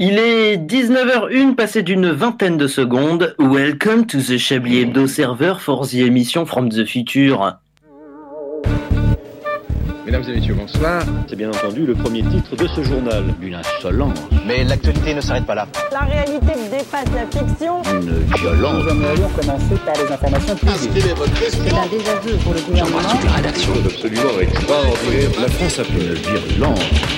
Il est 19h01 passé d'une vingtaine de secondes. Welcome to the Chablis Hebdo server for the emission from the future. Mesdames et messieurs, bonsoir. C'est bien entendu le premier titre de ce journal. Une insolence. Mais l'actualité ne s'arrête pas là. La réalité dépasse la fiction. Une violence. Nous aimerions commencer par les informations privées. C'est un désaveu pour le gouvernement. la rédaction. Absolument extraordinaire. La France a fait une virulence.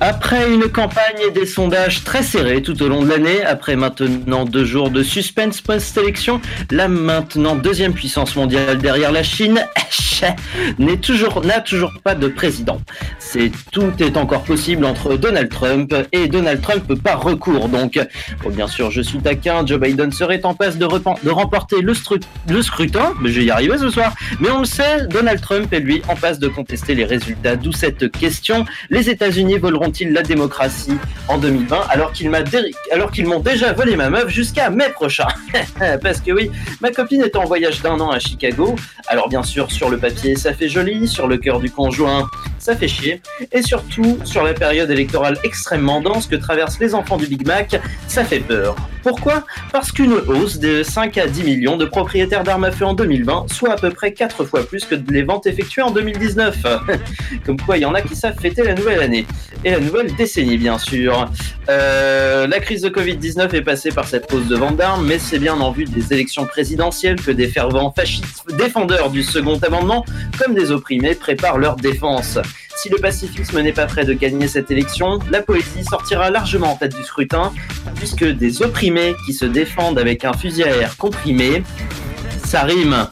Après une campagne et des sondages très serrés tout au long de l'année, après maintenant deux jours de suspense post-élection, la maintenant deuxième puissance mondiale derrière la Chine n'est toujours n'a toujours pas de président. C'est tout est encore possible entre Donald Trump et Donald Trump par recours. Donc, bon, bien sûr, je suis taquin. Joe Biden serait en passe de, remporter le, le scrutin, mais je vais y arriver ce soir. Mais on le sait, Donald Trump est lui en passe de contester les résultats. D'où cette question les États-Unis voleront-ils la démocratie en 2020 alors qu'ils m'a dé- alors qu'ils m'ont déjà volé ma meuf jusqu'à mai prochain Parce que oui, ma copine est en voyage d'un an à Chicago. Alors bien sûr, sur le papier, ça fait joli, sur le cœur du conjoint, ça fait chier, et surtout sur la période électorale extrêmement dense que traversent les enfants du Big Mac, ça fait peur. Pourquoi? Parce qu'une hausse de 5 à 10 millions de propriétaires d'armes à feu en 2020, soit à peu près 4 fois plus que les ventes effectuées en 2019. Comme quoi, il y en a qui savent fêter la nouvelle année. Et la nouvelle décennie, bien sûr. Euh, la crise de Covid-19 est passée par cette hausse de vente d'armes, mais c'est bien en vue des élections présidentielles que des fervents fascistes défendeurs du second amendement, comme des opprimés, préparent leur défense. Si le pacifisme n'est pas prêt de gagner cette élection, la poésie sortira largement en tête du scrutin, puisque des opprimés qui se défendent avec un fusil à air comprimé, ça rime.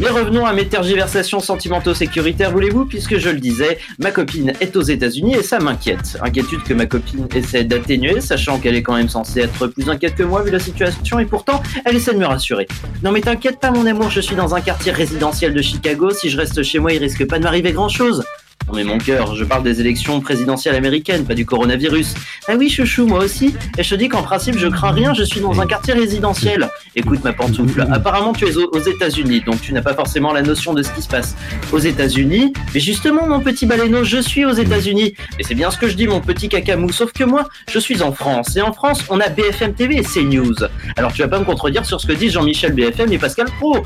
Mais revenons à mes tergiversations sentimentaux-sécuritaires, voulez-vous, puisque je le disais, ma copine est aux États-Unis et ça m'inquiète. Inquiétude que ma copine essaie d'atténuer, sachant qu'elle est quand même censée être plus inquiète que moi vu la situation, et pourtant, elle essaie de me rassurer. Non mais t'inquiète pas mon amour, je suis dans un quartier résidentiel de Chicago, si je reste chez moi, il risque pas de m'arriver grand-chose. Non mais mon cœur, je parle des élections présidentielles américaines, pas du coronavirus. Ah oui, chouchou, moi aussi. Et je te dis qu'en principe, je crains rien, je suis dans un quartier résidentiel. Écoute ma pantoufle, apparemment tu es aux, États-Unis, donc tu n'as pas forcément la notion de ce qui se passe aux États-Unis. Mais justement, mon petit baleineau, je suis aux États-Unis. Et c'est bien ce que je dis, mon petit cacamou. Sauf que moi, je suis en France. Et en France, on a BFM TV et CNews. Alors tu vas pas me contredire sur ce que disent Jean-Michel BFM et Pascal Pro.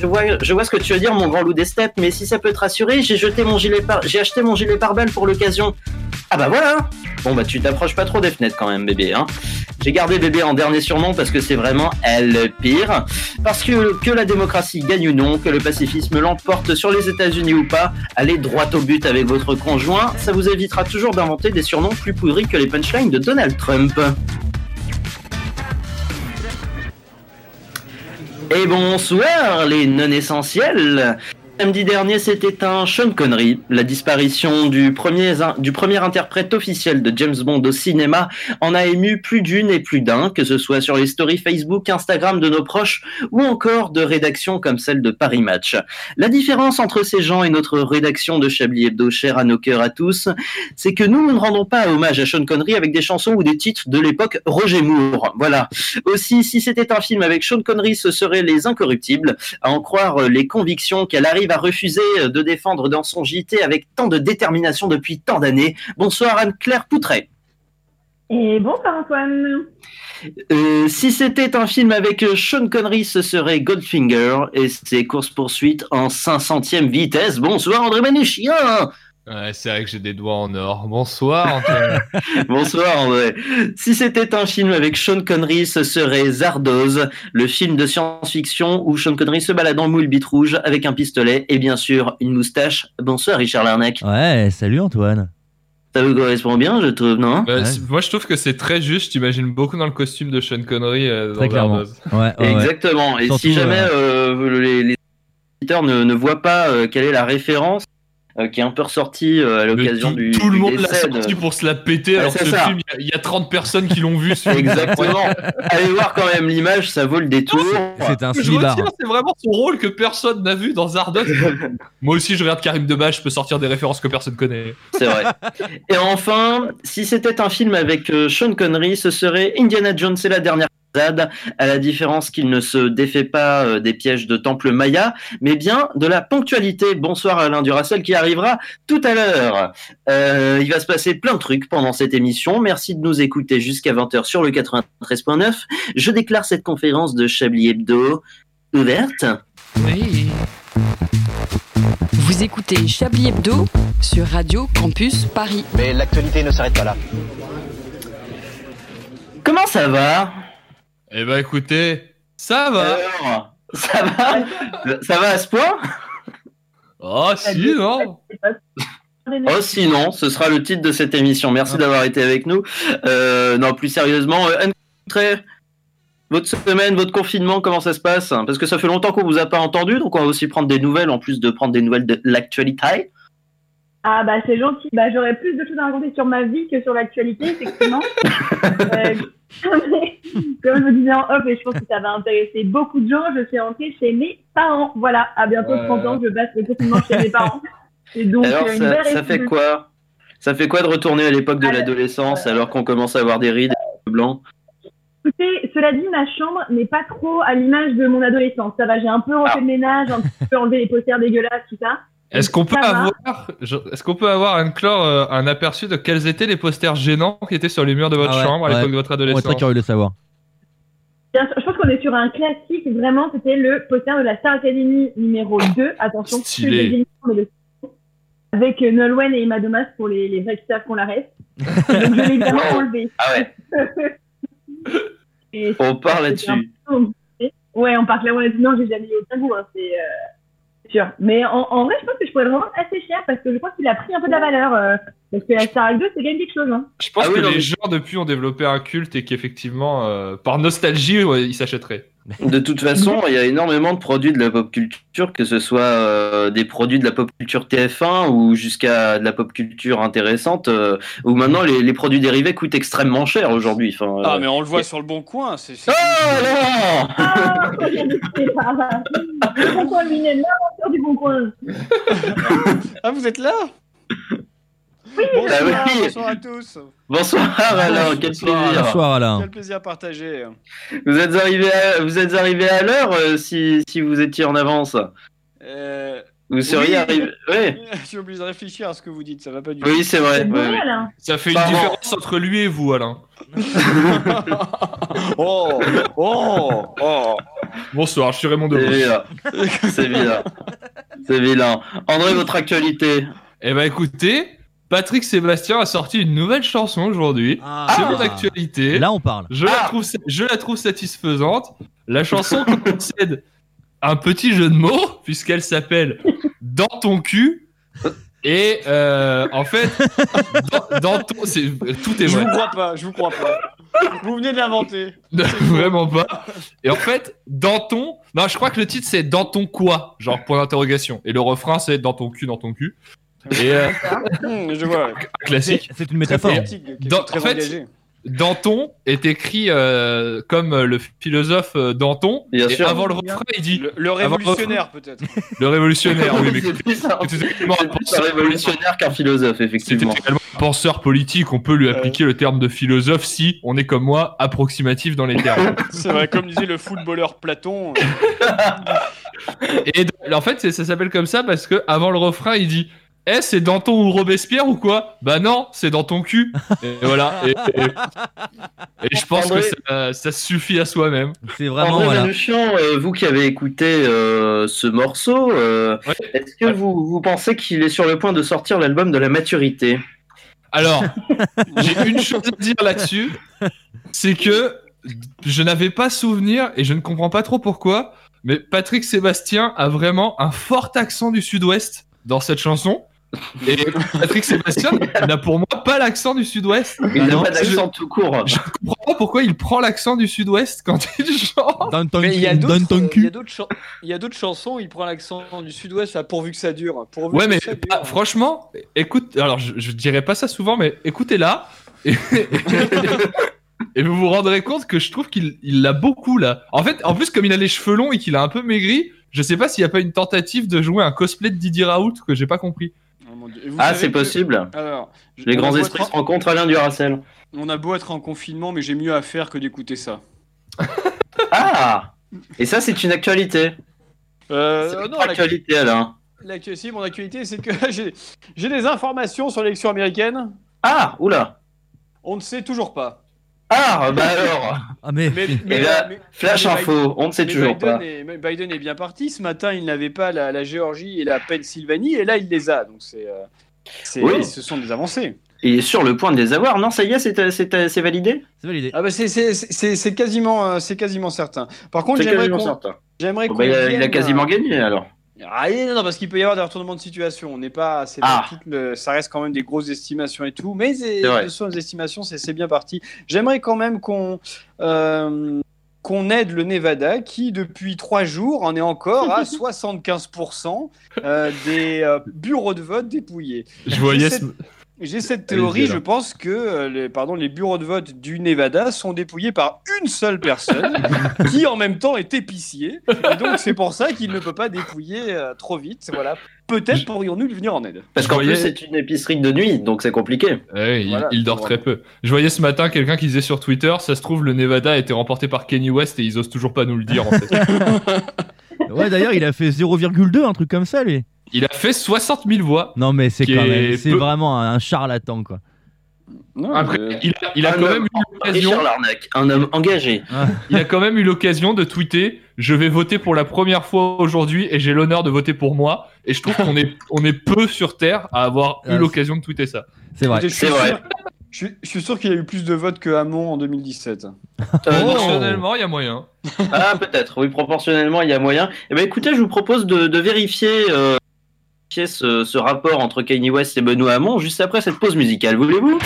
Je vois, je vois ce que tu veux dire, mon grand loup des steppes, mais si ça peut te rassurer, j'ai jeté mon gilet par, j'ai acheté mon gilet pare-balles pour l'occasion. Ah bah voilà Bon bah tu t'approches pas trop des fenêtres quand même bébé hein. J'ai gardé bébé en dernier surnom parce que c'est vraiment elle le pire. Parce que que la démocratie gagne ou non, que le pacifisme l'emporte sur les États-Unis ou pas, allez droit au but avec votre conjoint, ça vous évitera toujours d'inventer des surnoms plus pourris que les punchlines de Donald Trump. Et bonsoir les non essentiels. Samedi dernier, c'était un Sean Connery. La disparition du premier, du premier interprète officiel de James Bond au cinéma en a ému plus d'une et plus d'un, que ce soit sur les stories Facebook, Instagram de nos proches ou encore de rédactions comme celle de Paris Match. La différence entre ces gens et notre rédaction de Chablis Hebdo, chère à nos cœurs à tous, c'est que nous, nous ne rendons pas hommage à Sean Connery avec des chansons ou des titres de l'époque Roger Moore. Voilà. Aussi, si c'était un film avec Sean Connery, ce serait Les Incorruptibles, à en croire les convictions qu'elle arrive à refuser de défendre dans son JT avec tant de détermination depuis tant d'années. Bonsoir Anne-Claire Poutret. Et bonsoir Antoine. Euh, si c'était un film avec Sean Connery, ce serait Goldfinger et ses courses-poursuites en 500e vitesse. Bonsoir André Manouchian Ouais, c'est vrai que j'ai des doigts en or. Bonsoir Antoine. Bonsoir André. Si c'était un film avec Sean Connery, ce serait Zardoz, le film de science-fiction où Sean Connery se balade en moule bite rouge avec un pistolet et bien sûr une moustache. Bonsoir Richard Larnac. Ouais, salut Antoine. Ça vous correspond bien, je trouve, non Bah, Moi, je trouve que c'est très juste. T'imagines beaucoup dans le costume de Sean Connery euh, Très dans clairement. Zardoz. Ouais, ouais, Exactement. Et Surtout, si jamais euh, euh, les, les auditeurs ne, ne voient pas euh, quelle est la référence euh, qui est un peu ressortie euh, à l'occasion du tout le du monde l'a sorti pour se la péter, Ouais, alors que ce ça. film, il y a- il y, a 30 personnes qui l'ont vu. film. Exactement. Allez voir quand même l'image, ça vaut le détour. C'est un retiens, c'est vraiment son rôle que personne n'a vu dans Zardoz. Moi aussi, je regarde Karim Debache, je peux sortir des références que personne connaît. C'est vrai. Et enfin, si c'était un film avec euh, Sean Connery, ce serait Indiana Jones et la dernière à la différence qu'il ne se défait pas euh, des pièges de temple Maya, mais bien de la ponctualité. Bonsoir Alain Duracel qui arrivera tout à l'heure. Euh, il va se passer plein de trucs pendant cette émission. Merci de nous écouter jusqu'à 20h sur le 93.9. Je déclare cette conférence de Chablis Hebdo ouverte. Oui. Vous écoutez Chablis Hebdo sur Radio Campus Paris. Mais l'actualité ne s'arrête pas là. Comment ça va? Eh ben écoutez, ça va. Alors, ça va Ça va à ce point? Oh si, non Oh sinon, ce sera le titre de cette émission. Merci d'avoir été avec nous. Euh, non, plus sérieusement, euh, votre semaine, votre confinement, comment ça se passe? Parce que ça fait longtemps qu'on vous a pas entendu, donc on va aussi prendre des nouvelles en plus de prendre des nouvelles de l'actualité. Ah bah c'est gentil. Bah j'aurais plus de choses à raconter sur ma vie que sur l'actualité, effectivement. Euh, comme je vous disais en off, et je pense que ça va intéresser beaucoup de gens, je suis rentrée chez mes parents. Voilà, à bientôt Ouais. 30 ans, je passe le confinement chez mes parents. Et donc, Alors euh, une ça, fait quoi? Ça fait quoi de retourner à l'époque de Alors, l'adolescence alors qu'on commence à avoir des rides blancs? Écoutez, cela dit, ma chambre n'est pas trop à l'image de mon adolescence. Ça va, j'ai un peu refait Ah. le ménage, un petit peu enlevé les posters dégueulasses, tout ça. Est-ce qu'on peut avoir, est-ce qu'on peut avoir un clore, euh, un aperçu de quels étaient les posters gênants qui étaient sur les murs de votre Ah ouais, chambre à ouais. l'époque de votre On est très adolescence? curieux de le savoir. Bien sûr, je pense qu'on est sur un classique, vraiment, c'était le poster de la Star Academy numéro 2. Attention, plus Stylé. avec euh, Nolwenn et Emma Domas pour les, les vrais qui savent qu'on l'arrête. Donc je l'ai évidemment enlevé. Ah ouais, Et on part là-dessus. Ouais, on part clairement là-dessus. Non, j'ai jamais eu aucun goût, hein, c'est euh, c'est sûr. Mais en, en vrai, je pense que je pourrais le revendre assez cher parce que je pense qu'il a pris un peu de la valeur. euh, parce que la Star 2, c'est quand même quelque chose. Hein. Je pense Ah oui, que non, les mais- gens depuis ont développé un culte et qu'effectivement, euh, par nostalgie, ouais, ils s'achèteraient. De toute façon, il y a énormément de produits de la pop culture, que ce soit euh, des produits de la pop culture TF1 ou jusqu'à de la pop culture intéressante, euh, où maintenant les, les produits dérivés coûtent extrêmement cher aujourd'hui. Enfin, euh, Ah, mais on le voit sur le bon coin. C'est, c'est- Oh non Ah, là. Le bon coin, l'aventure du bon coin. Ah, vous êtes là? Oui, bonsoir, Bah oui. bonsoir à tous. Bonsoir Alain, quel Bonsoir, plaisir. Bonsoir Alain. Quel plaisir partagé. Vous êtes arrivé à, vous êtes arrivé à l'heure euh, si, si vous étiez en avance. Euh, Vous seriez Oui. arrivé. Oui, je suis obligé de réfléchir à ce que vous dites, ça va pas du tout. oui c'est vrai. oui. Ça fait une Pardon. différence entre lui et vous, Alain. Oh, oh, oh. Bonsoir, je suis Raymond C'est Debouche. vilain. C'est vilain. C'est vilain. André, votre actualité Eh ben écoutez, Patrick Sébastien a sorti une nouvelle chanson aujourd'hui. C'est mon actualité. Là on parle. Je, la trouve, je la trouve satisfaisante. La chanson possède un petit jeu de mots, puisqu'elle s'appelle Dans ton cul. Et euh, en fait, dans, dans ton. c'est- Tout est Je vrai. vous crois pas, je vous crois pas. Vous venez de l'inventer. Vraiment pas. Et en fait, dans ton. Non, je crois que le titre c'est Dans ton quoi Genre point d'interrogation. Et le refrain c'est Dans ton cul, dans ton cul. Et euh, Hum, je vois. classique. C'est une métaphore. Dans- en fait. Danton est écrit euh, comme le philosophe euh, Danton. Bien et sûr. avant le refrain, il dit Le, le révolutionnaire, peut-être. le révolutionnaire. oui, mais C'est plus un- plus un penseur révolutionnaire qu'un philosophe, C'était effectivement. également un penseur politique. On peut lui appliquer le terme de philosophe si on est comme moi approximatif dans les termes. C'est vrai, comme disait le footballeur Platon. et en fait, ça s'appelle comme ça parce que avant le refrain, il dit. Eh, c'est Danton ou Robespierre ou quoi? Bah non, c'est dans ton cul. Et voilà. Et, et- et je pense André- que ça, ça suffit à soi-même. C'est vraiment André voilà. Manouchian, euh, vous qui avez écouté euh, ce morceau, euh, Ouais. est-ce que Ouais. vous, vous pensez qu'il est sur le point de sortir l'album de la maturité? Alors, j'ai une chose à dire là-dessus, c'est que je n'avais pas souvenir, et je ne comprends pas trop pourquoi, mais Patrick Sébastien a vraiment un fort accent du sud-ouest dans cette chanson. Et Patrick Sébastien n'a pour moi pas l'accent du sud-ouest. Il n'a pas d'accent tout court. Je ne comprends pas pourquoi il prend l'accent du sud-ouest quand il chante. Mais il y a d'autres euh, chansons où il prend l'accent du sud-ouest à pourvu que ça dure. Pourvu Ouais, que mais ça dure. franchement, écoute, alors je, je dirais pas ça souvent, mais écoutez-la. Et, et vous vous rendrez compte que je trouve qu'il il l'a beaucoup là. En fait, en plus, comme il a les cheveux longs et qu'il a un peu maigri, je sais pas s'il y a pas une tentative de jouer un cosplay de Didier Raoult que j'ai pas compris. Mon Dieu. Et vous Ah, c'est que- possible. Alors, Les grands esprits être se rencontrent, Alain Duracel. en- On a beau être en confinement, mais j'ai mieux à faire que d'écouter ça. Ah Et ça, c'est une actualité. Euh, C'est non, actualité, Alain. l'actu- si, mon actualité, c'est que j'ai j'ai des informations sur l'élection américaine. Ah, oula. On ne sait toujours pas. Ah, bah alors. Ah, mais. Mais, Et là, mais- flash mais info, on ne sait toujours Biden pas. Est, Biden est bien parti. Ce matin, il n'avait pas la, la Géorgie et la Pennsylvanie, et là, il les a. Donc, c'est, euh, c'est- Oui. ce sont des avancées. Il est sur le point de les avoir. Non, ça y est, c'est c'est- c'est validé? C'est validé. Ah bah c'est, c'est, c'est, c'est quasiment, euh, c'est quasiment certain. Par contre, C'est j'aimerais quasiment qu'on, certain. j'aimerais Bon, qu'on bah, il, a, il a vienne, quasiment euh, gagné alors. Ah, non, non, parce qu'il peut y avoir des retournements de situation. On n'est pas, Ah. le- ça reste quand même des grosses estimations et tout, mais ce sont des estimations, c'est, c'est bien parti. J'aimerais quand même qu'on, euh, qu'on aide le Nevada, qui depuis trois jours en est encore à 75% euh, des euh, bureaux de vote dépouillés. Je voyais. J'ai ce- cette, théorie, je pense que euh, les, pardon, les bureaux de vote du Nevada sont dépouillés par une seule personne qui en même temps est épicier. Et donc c'est pour ça qu'il ne peut pas dépouiller euh, trop vite. Voilà. Peut-être pourrions-nous lui venir en aide. Parce qu'en voyais- plus, c'est une épicerie de nuit, donc c'est compliqué. Ouais, il, Voilà, il dort très peu. Je voyais ce matin quelqu'un qui disait sur Twitter, ça se trouve le Nevada a été remporté par Kenny West et ils osent toujours pas nous le dire en fait. Ouais, d'ailleurs, il a fait 0,2, un truc comme ça, lui. Il a fait 60 000 voix. Non, mais c'est quand même. C'est peu- vraiment un charlatan, quoi. Non, Après, mais- il a, il a Un quand homme- même eu l'occasion. Un homme engagé. Il a quand même eu l'occasion de tweeter Je vais voter pour la première fois aujourd'hui et j'ai l'honneur de voter pour moi. Et je trouve qu'on est, on est peu sur Terre à avoir Ah, eu l'occasion de tweeter ça. C'est vrai. Écoutez, je suis C'est vrai. sûr- Je suis, je suis sûr qu'il y a eu plus de votes que Hamon en 2017. Euh, non. Personnellement, il y a moyen. Ah, peut-être, oui, proportionnellement, il y a moyen. Eh ben, écoutez, je vous propose de, de vérifier, euh, vérifier ce, rapport entre Kanye West et Benoît Hamon juste après cette pause musicale, voulez-vous?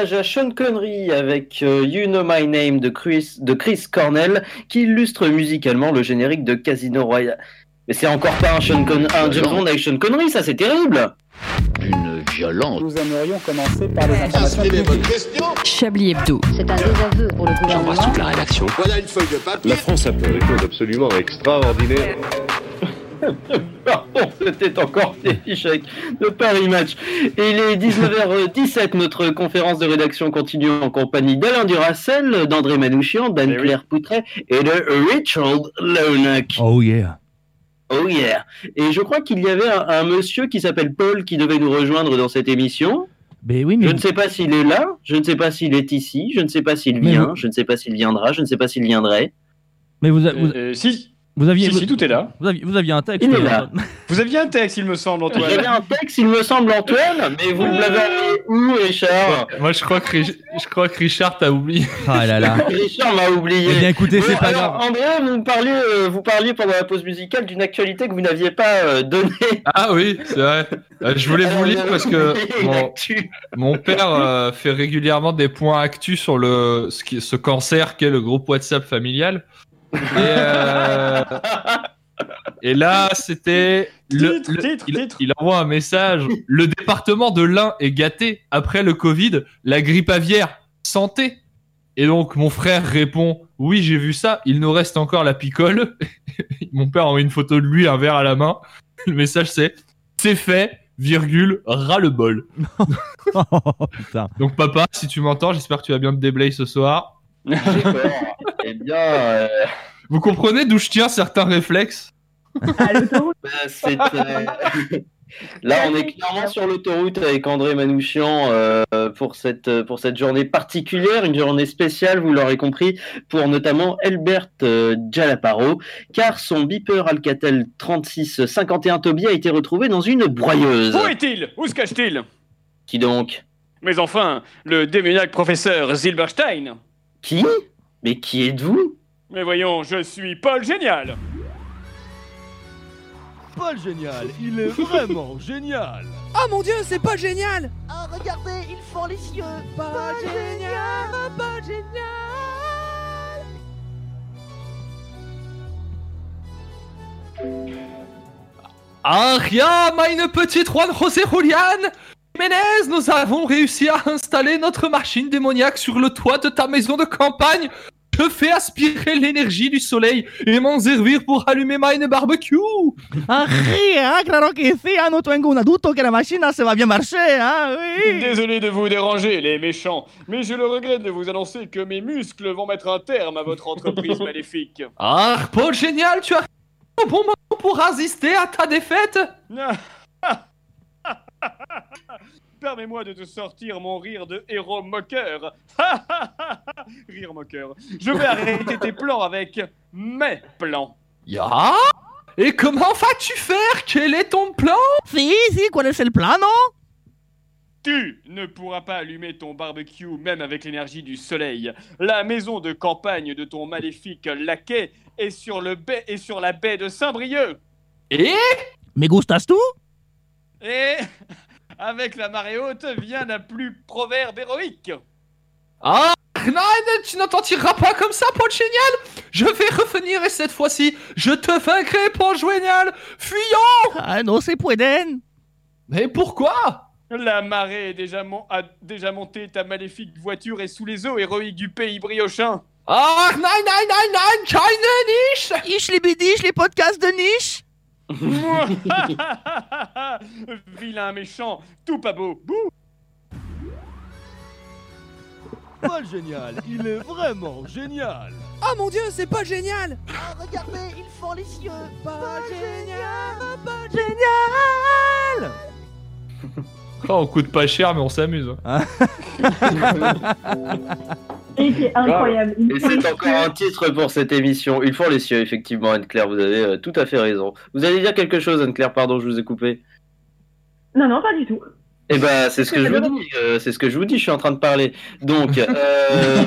Hommage à Sean Connery avec euh, You Know My Name de Chris, de Chris Cornell qui illustre musicalement le générique de Casino Royale. Mais c'est encore pas un, Sean Con- un James Bond avec Sean Connery, ça c'est terrible Une violence. Nous aimerions commencer par les informations publiques. Chablis Hebdo. C'est un désaveu pour le gouvernement. la rédaction. La France a fait des choses absolument extraordinaires. Pardon, c'était encore des fichecs de Paris Match. Et il est 19h17, notre conférence de rédaction continue en compagnie d'Alain Duracel, d'André Manouchian, d'Anne-Claire Poutret et de Richard Lonak. Oh yeah. Oh yeah Et je crois qu'il y avait un, un monsieur qui s'appelle Paul qui devait nous rejoindre dans cette émission. Ben oui, Je mais ne sais pas s'il est là, je ne sais pas s'il est ici, je ne sais pas s'il Mais vient, je ne sais pas s'il viendra, je ne sais pas s'il viendrait. mais vous, a- vous, Euh, si, vous aviez, si, vous, si, tout est là. vous aviez, vous aviez un texte. Il est euh, là. Vous aviez un texte, il me semble, J'avais Antoine. un texte, il me semble, Antoine, mais vous me l'avez envoyé où, Richard? Moi, je crois que, Ri- je crois que Richard t'a oublié. Ah là là. Richard m'a oublié. Eh bien écoutez, c'est pas alors, grave. André, vous me parliez, euh, vous parliez pendant la pause musicale d'une actualité que vous n'aviez pas euh, donnée. Ah oui, c'est vrai. Euh, je voulais vous lire parce que mon, père euh, fait régulièrement des points actus sur le, ce, qui- ce cancer qu'est le groupe WhatsApp familial. Et, euh, et là, c'était. le- Titre, le- titre, il, titre. il envoie un message. Le département de l'Ain est gâté. Après le Covid, la grippe aviaire, santé. Et donc, mon frère répond Oui, j'ai vu ça. Il nous reste encore la picole. mon père envoie une photo de lui, un verre à la main. Le message, c'est C'est fait, virgule, ras le bol. Oh. Donc, papa, si tu m'entends, j'espère que tu vas bien te déblayer ce soir. D'accord. Eh bien, euh, Vous comprenez d'où je tiens certains réflexes? À l'autoroute? bah, euh, là, on est clairement sur l'autoroute avec André Manouchian euh, pour cette pour cette journée particulière, une journée spéciale, vous l'aurez compris, pour notamment Elbert euh, Jalaparo, car son beeper Alcatel 3651 Toby a été retrouvé dans une broyeuse. Où est-il? Où se cache-t-il? Qui donc? Mais enfin, le démoniaque professeur Silberstein. Qui? Mais qui êtes-vous? Mais voyons, je suis Paul Génial. Paul génial, il est vraiment génial. Oh mon dieu, c'est pas génial. Ah, regardez, ils font les cieux. Pas génial, pas génial. Ah, rien, meine petite Juan José Julian Jiménez, nous avons réussi à installer notre machine démoniaque sur le toit de ta maison de campagne. Je fais aspirer l'énergie du soleil et m'en servir pour allumer mine barbecue. Ah, rien, claro que sí. Ah, no tengo una duda que la machine, ça va bien marcher, hein, oui. Désolé de vous déranger, les méchants, mais j'ai le regret de vous annoncer que mes muscles vont mettre un terme à votre entreprise maléfique. Ah, Paul génial, tu as un bon moment pour résister à ta défaite. Permets-moi de te sortir mon rire de héros moqueur. rire moqueur. Je vais arrêter tes plans avec mes plans. Ya? Et comment vas-tu faire? Quel est ton plan? Si, si, ¿cuál es el plano? Tu ne pourras pas allumer ton barbecue même avec l'énergie du soleil. La maison de campagne de ton maléfique laquais est sur, le baie, est sur la baie de Saint-Brieuc. Et? Me gustas? Et avec la marée haute vient la plus proverbe héroïque. Ah, Nein, tu t'en tireras pas comme ça, Paul Génial Je vais revenir et cette fois-ci, je te vaincrai, Paul Génial Fuyons Ah, no se pueden. Mais pourquoi? La marée est déjà mon- a déjà monté, ta maléfique voiture est sous les eaux héroïques du pays briochin. Ah, nein, nein, nein, nein, keine Niche Ich liebe dich, les podcasts de niche. Vilain méchant, tout pas beau. Bouh Paul génial, il est vraiment génial. Oh mon dieu, c'est pas génial Ah, regardez, ils font les cieux. Pas génial, pas Génial Oh, on coûte pas cher, mais on s'amuse. Et qui est incroyable. Et c'est encore un titre pour cette émission. Ils font les cieux, effectivement, Anne-Claire, vous avez euh, tout à fait raison. Vous allez dire quelque chose, Anne-Claire, pardon, je vous ai coupé. Non, non, pas du tout. Eh ben, c'est ce que je vous dis, euh, c'est ce que je vous dis, je suis en train de parler. Donc, euh,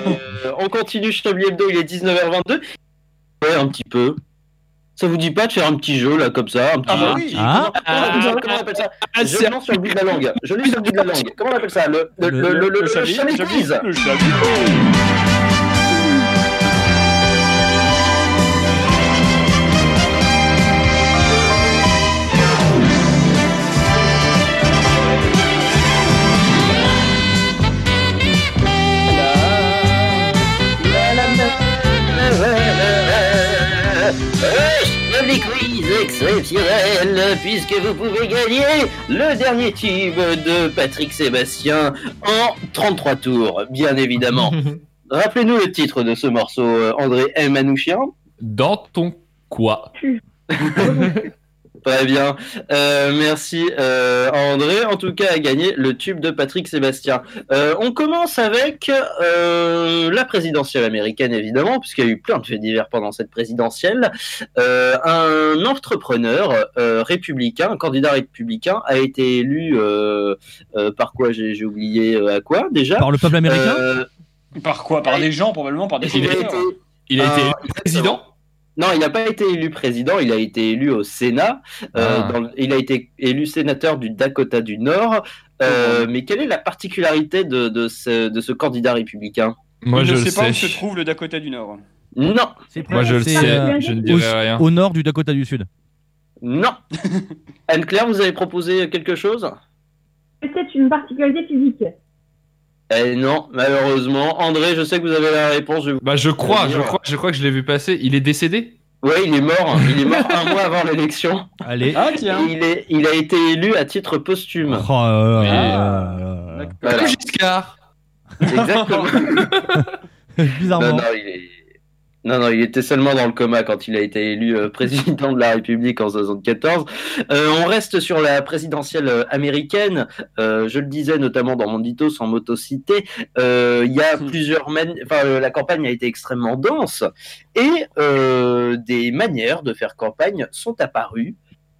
on continue Chablis Hebdo, il est 19h22. Ouais, un petit peu. Ça vous dit pas de faire un petit jeu là comme ça un petit Ah bah jeu, un oui. petit- Ah. Comment, comment on appelle ça Ah, Je c'est- l'ai sur le bout de la langue. Je l'ai sur le bout de la langue. Comment on appelle ça Le le Le- le le, le, le le Chablis quiz exceptionnel puisque vous pouvez gagner le dernier tube de Patrick Sébastien en 33 tours, bien évidemment. Rappelez-nous le titre de ce morceau, euh, André M. Manouchian. Dans ton quoi? Très bien. Euh, merci euh, André. En tout cas, a gagné le tube de Patrick Sébastien. Euh, on commence avec euh, la présidentielle américaine, évidemment, puisqu'il y a eu plein de faits divers pendant cette présidentielle. Euh, un entrepreneur euh, républicain, un candidat républicain, a été élu euh, euh, par quoi J'ai oublié euh, à quoi déjà? Par le peuple américain? Euh, Par quoi? Par des gens, probablement, par des il a été Il a Ah, été élu exactement. président Non, il n'a pas été élu président, il a été élu au Sénat. Euh, Ah. dans il a été élu sénateur du Dakota du Nord. Euh, mais quelle est la particularité de, de ce, de ce candidat républicain? Moi, je je ne sais pas où se trouve le Dakota du Nord. Non, C'est Moi, je le sais. euh, Je ne au, dirai rien. au nord du Dakota du Sud. non. Anne-Claire, vous avez proposé quelque chose? Peut-être une particularité physique. Eh non, malheureusement. André, je sais que vous avez la réponse. Je... Bah, je crois, je crois, je crois que je l'ai vu passer. Il est décédé? Ouais, il est mort. Il est mort un mois avant l'élection. Allez. Ah, tiens. Il, est, il a été élu à titre posthume. Oh là là Oui. là là là là. Voilà. Comme Giscard. Exactement. Bizarrement. Non, non, il est... non, non, il était seulement dans le coma quand il a été élu euh, président de la République en 74. Euh, on reste sur la présidentielle euh, américaine. Euh, je le disais notamment dans mon dito sans m'autociter. Euh, Il y a Hmm. plusieurs man... enfin, la campagne a été extrêmement dense et euh, des manières de faire campagne sont apparues.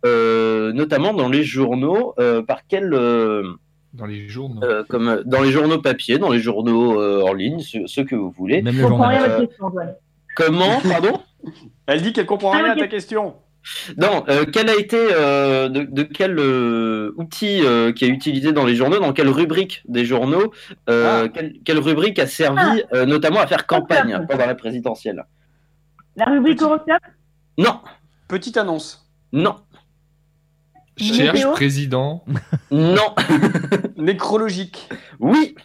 euh, notamment dans les journaux, euh, par quel, euh, Dans les journaux. euh, comme dans les journaux papier, dans les journaux euh, en ligne, ceux, ceux que vous voulez. Même Je le comprends rien journal. à Euh, votre question, Antoine. Comment, pardon Elle dit qu'elle comprend Ah, rien à ta question. Non, euh, quel a été, euh, de, de quel euh, outil euh, qui est utilisé dans les journaux, dans quelle rubrique des journaux, euh, Ah. quelle, quelle rubrique a servi euh, notamment à faire campagne pendant la présidentielle La rubrique horoscope Non, Petite annonce. non, Cherche Météo président. non, Nécrologique. oui.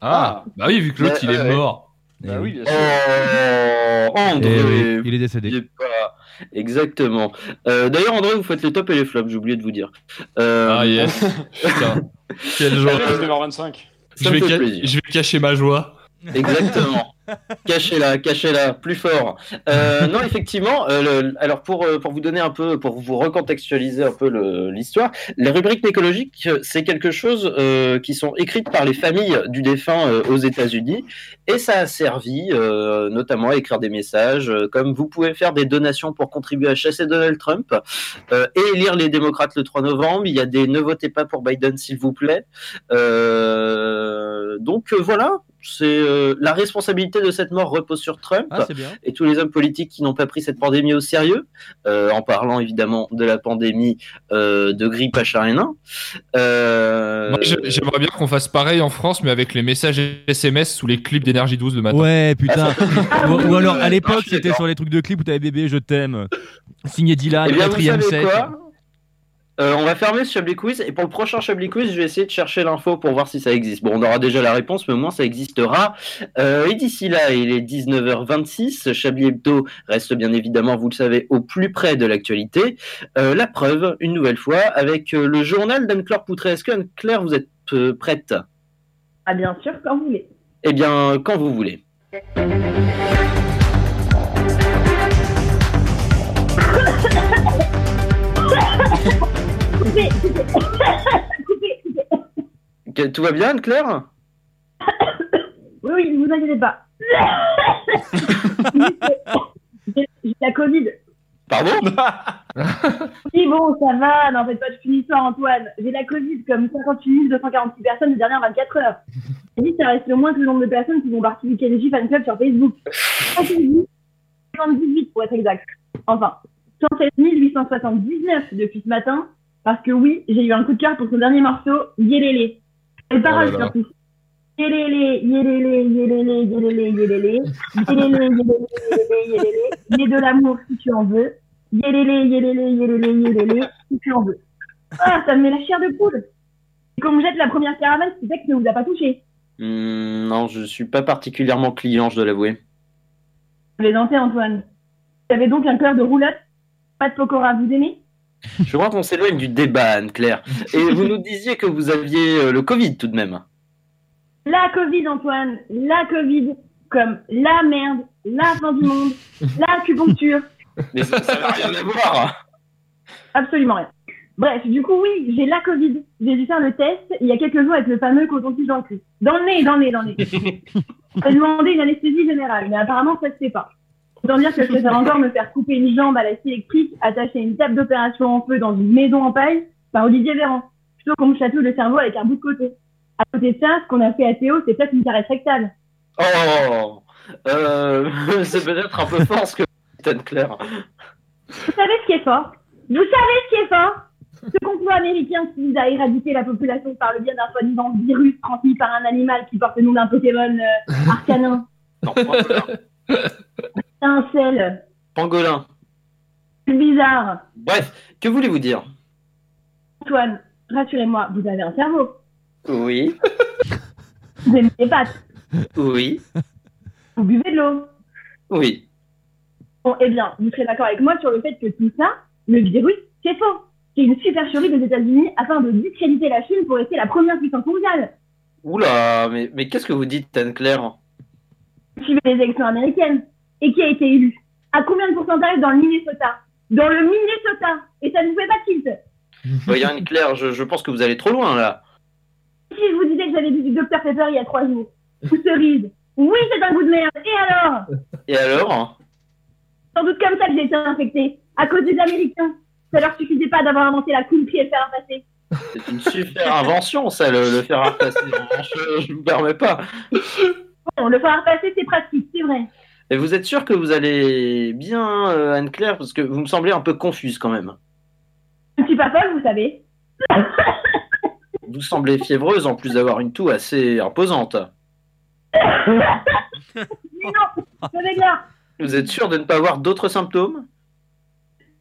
Ah, bah oui, vu que l'autre il est mort. Bah oui, bien Oh. André, Eh oui, il est décédé. il est pas- Exactement. Euh, D'ailleurs, André, vous faites les tops et les flops, j'ai oublié de vous dire. Euh, Ah yes. Putain. Quelle joie. Allez, 19h25. ça Je vais, je vais cacher ma joie. Exactement. Cachez-la, cachez-la, plus fort. Euh, non, effectivement. euh, alors pour euh, pour vous donner un peu, pour vous recontextualiser un peu l'histoire, les rubriques écologiques, c'est quelque chose qui sont écrites par les familles du défunt aux États-Unis, et ça a servi notamment à écrire des messages comme vous pouvez faire des donations pour contribuer à chasser Donald Trump et élire les démocrates le 3 novembre. Il y a des ne votez pas pour Biden s'il vous plaît. Donc voilà, c'est euh, la responsabilité de cette mort repose sur Trump Ah, et tous les hommes politiques qui n'ont pas pris cette pandémie au sérieux, euh, en parlant évidemment de la pandémie euh, de grippe H1N1. Euh, Moi, je- j'aimerais bien qu'on fasse pareil en France, mais avec les messages SMS sous les clips d'énergie 12 le matin. Ouais, putain. Ou, ou alors, à l'époque, c'était sur les trucs de clips où t'avais bébé, je t'aime. Signé Dylan, Eh bien, quoi? Euh, on va fermer ce Chablis Quiz et pour le prochain Chablis Quiz, je vais essayer de chercher l'info pour voir si ça existe. Bon, on aura déjà la réponse, mais au moins ça existera. Euh, et d'ici là, il est 19h26. Chablis Hebdo reste bien évidemment, vous le savez, au plus près de l'actualité. Euh, la preuve, une nouvelle fois, avec le journal d'Anne-Claire Poutré. Est-ce que Anne-Claire, vous êtes prête? Ah, bien sûr, quand vous voulez. Eh bien, quand vous voulez. Tout va bien, Anne-Claire Oui, oui, ne vous inquiétez pas. J'ai la Covid. Pardon Oui, bon, ça va, n'en faites pas toute une histoire, Antoine. J'ai la Covid comme 58 246 personnes les dernières 24 heures. Et dit, ça reste le moins que le nombre de personnes qui font partie du KDJ Fan Club sur Facebook. 78 pour être exact. Enfin, 116 879 depuis ce matin, parce que oui, j'ai eu un coup de cœur pour son dernier morceau, Yélélé. Les paroles surtout. Il de l'amour si tu en veux. Yélélé, yélélé, yélélé, yélélé, si tu en veux. Ah, ça me met la chair de poule. Quand on jette la première caravane, c'est que ne vous a pas touché. Hmm, non, je suis pas particulièrement client, je dois l'avouer. Plaisantais, Antoine. Vous avez donc un cœur de roulotte Pas de pokora, vous aimez? Je crois qu'on s'éloigne du débat, Anne-Claire. Et vous nous disiez que vous aviez euh, le Covid tout de même. La Covid, Antoine, la Covid, comme la merde, la fin du monde, l'acupuncture, Mais ça n'a rien à voir. absolument rien. Bref, du coup, oui, j'ai la Covid. J'ai dû faire le test il y a quelques jours avec le fameux coton-tige dans le cul. Dans le nez, dans le nez, dans le nez. J'ai demandé une anesthésie générale, mais apparemment, ça se fait pas. Autant dire que je préfère encore me faire couper une jambe à la scie électrique, attacher une table d'opération en feu dans une maison en paille par Olivier Véran, plutôt qu'on me chatouille le cerveau avec un bout de côté. À côté de ça, ce qu'on a fait à Théo, c'est peut-être une caresse rectale. Oh, euh, c'est peut-être un peu fort ce que vous dites, Anne-Claire. Vous savez ce qui est fort? Vous savez ce qui est fort? Ce complot américain qui vise à éradiquer la population par le biais d'un soi-disant virus transmis par un animal qui porte le nom d'un Pokémon euh, arcanin. Non, pangolin. C'est un sel. Pangolin. C'est bizarre. Bref, que voulez-vous dire? Antoine, rassurez-moi, vous avez un cerveau. Oui, Vous aimez les pâtes. oui, Vous buvez de l'eau. oui. Bon, eh bien, vous serez d'accord avec moi sur le fait que tout ça, le virus, c'est faux. C'est une supercherie des États-Unis afin de discréditer la Chine pour rester la première puissance mondiale. Oula, mais, mais qu'est-ce que vous dites, Anne-Claire? Suivez les élections américaines. Et qui a été élu À combien de pourcentage dans le Minnesota? Dans le Minnesota Et ça ne vous fait pas tilt Voyons, Anne-Claire, je, je pense que vous allez trop loin là. Si je vous disais que j'avais bu du Dr Pepper il y a trois jours, ou cerise, oui c'est un goût de merde, et alors? Et alors Sans doute comme ça que j'ai été infectée, à cause des Américains. Ça leur suffisait pas d'avoir inventé la coupe et le fer à passer. C'est une super invention, ça, le, le fer à repasser. Je ne vous permets pas. Bon, le fer à passer c'est pratique, c'est vrai. Et vous êtes sûr que vous allez bien, euh, Anne-Claire? Parce que vous me semblez un peu confuse quand même. Je ne suis pas folle, vous savez. Vous semblez fiévreuse en plus d'avoir une toux assez imposante. Mais non, je vais là. Vous êtes sûr de ne pas avoir d'autres symptômes?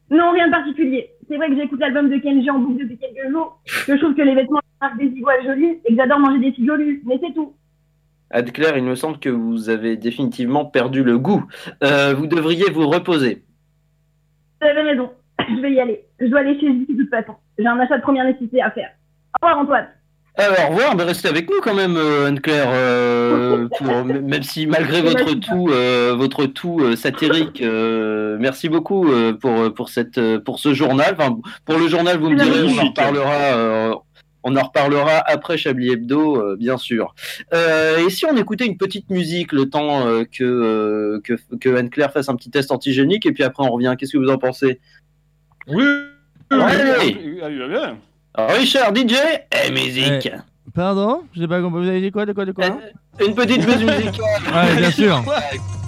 Non, rien de particulier. C'est vrai que j'écoute l'album de Kenji en boucle depuis quelques jours, que je trouve que les vêtements marquent des iguales jolies et que j'adore manger des figolus, mais c'est tout. Anne-Claire, il me semble que vous avez définitivement perdu le goût. Euh, vous devriez vous reposer. Vous avez raison, je vais y aller. Je dois aller chez lui de toute façon. J'ai un achat de première nécessité à faire. Au revoir Antoine. Alors, au revoir, mais restez avec nous quand même, euh, Anne-Claire. euh, même si malgré votre tout, euh, votre tout euh, satirique, euh, merci beaucoup euh, pour pour cette pour ce journal. Enfin, pour le journal, vous me direz, on en Magnifique. Euh, on en reparlera après Chablis Hebdo, euh, bien sûr. Euh, et si on écoutait une petite musique le temps euh, que, euh, que que Anne-Claire fasse un petit test antigénique et puis après on revient. Qu'est-ce que vous en pensez? Oui. Ouais. Richard DJ et musique. Pardon? J'ai pas compris. Vous avez dit quoi? De quoi De quoi? Une petite musique musicale. Ouais, bien sûr.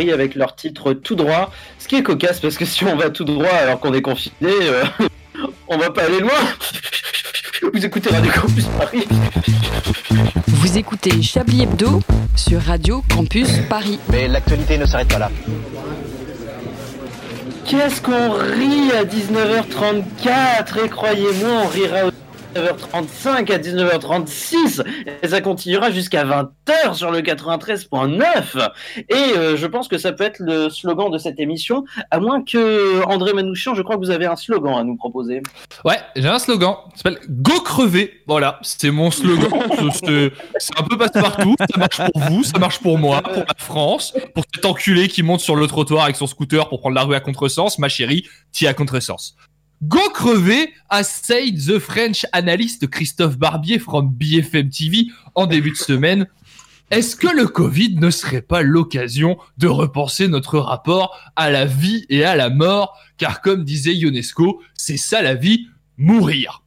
Paris avec leur titre Tout droit. Ce qui est cocasse parce que si on va tout droit alors qu'on est confiné, euh, on va pas aller loin. Vous écoutez Radio Campus Paris. Vous écoutez Chablis Hebdo sur Radio Campus Paris. Mais l'actualité ne s'arrête pas là. Qu'est-ce qu'on rit à 19h34 et croyez-moi, on rira au 19h35 à 19h36 et ça continuera jusqu'à 20h sur le 93.9 et euh, je pense que ça peut être le slogan de cette émission à moins que André Manouchian je crois que vous avez un slogan à nous proposer Ouais, j'ai un slogan. Ça s'appelle Go crever. Voilà, c'est mon slogan. C'est- c'est un peu passe-partout. Ça marche pour vous, ça marche pour moi, pour la France, pour cet enculé qui monte sur le trottoir avec son scooter pour prendre la rue à contresens. Ma chérie, t'y à contresens. Go crever, a said the French analyst Christophe Barbier from BFM TV en début de semaine. Est-ce que le Covid ne serait pas l'occasion de repenser notre rapport à la vie et à la mort? Car comme disait Ionesco, c'est ça la vie, mourir.